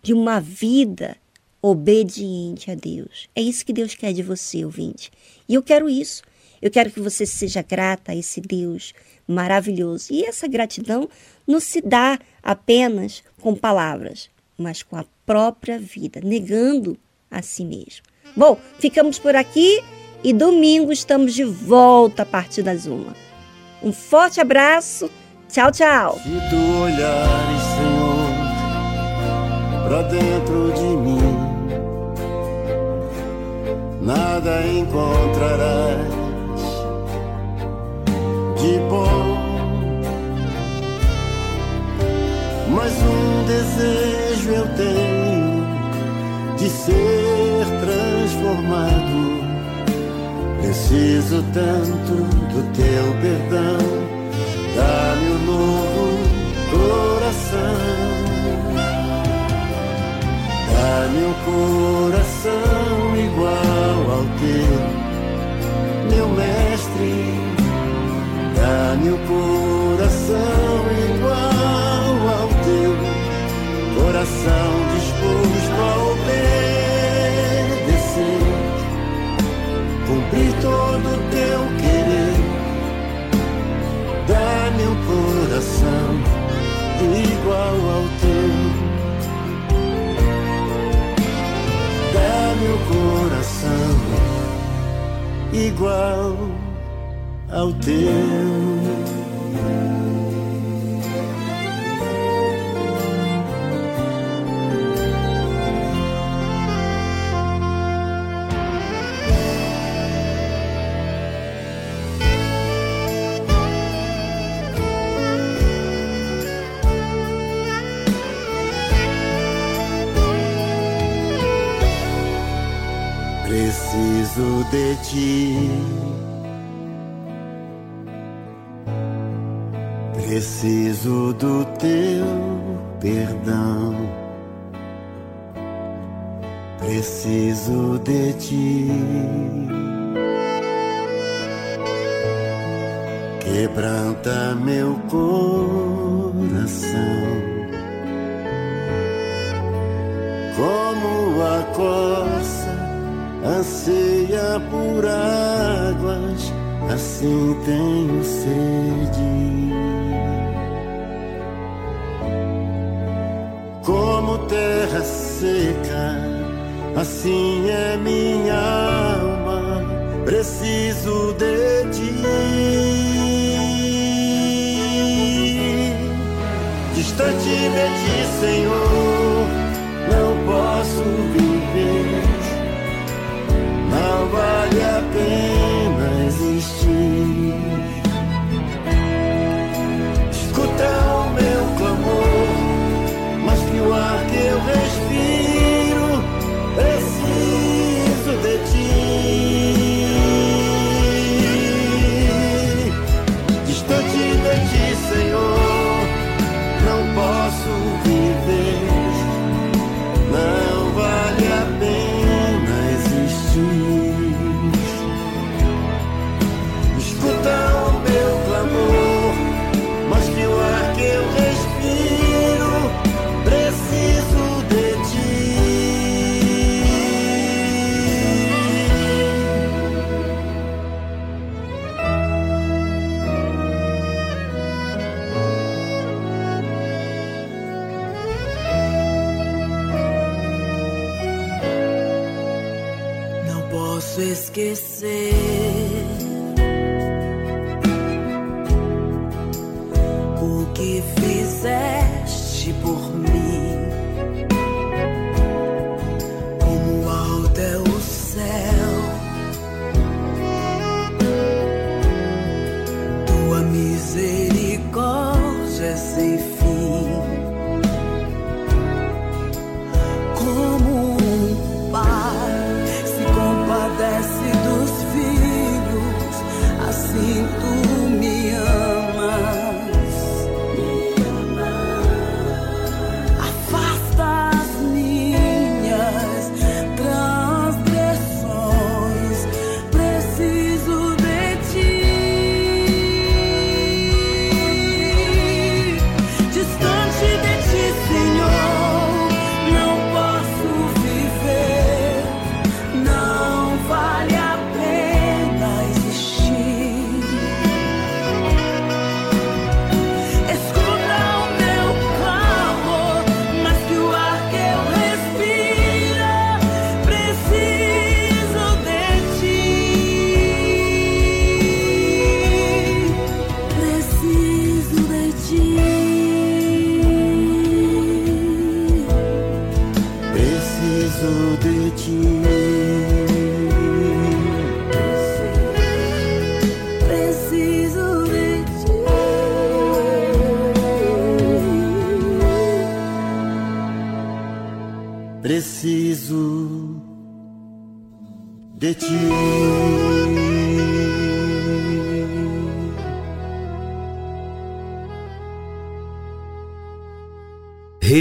de uma vida obediente a Deus. É isso que Deus quer de você, ouvinte. E eu quero isso. Eu quero que você seja grata a esse Deus maravilhoso. E essa gratidão não se dá apenas com palavras, mas com a própria vida, negando a si mesmo. Bom, ficamos por aqui e domingo estamos de volta a partir das uma. Um forte abraço. Tchau, tchau. Se tu olhares, Senhor, pra dentro de mim, nada encontrarás de bom. Mas um desejo eu tenho de ser transformado. Preciso tanto do teu perdão. Dá-me um novo coração. Dá-me um coração igual ao teu, meu mestre. Dá-me um coração coração disposto a obedecer, cumprir todo o teu querer. Dá-me um coração igual ao teu. Dá-me um coração igual ao teu. Preciso de ti. Preciso do teu perdão. Preciso de ti. Quebranta meu coração. Como a corça anseia por águas, assim tenho sede. Como terra seca, assim é minha alma, Preciso de ti. Distante de ti, Senhor,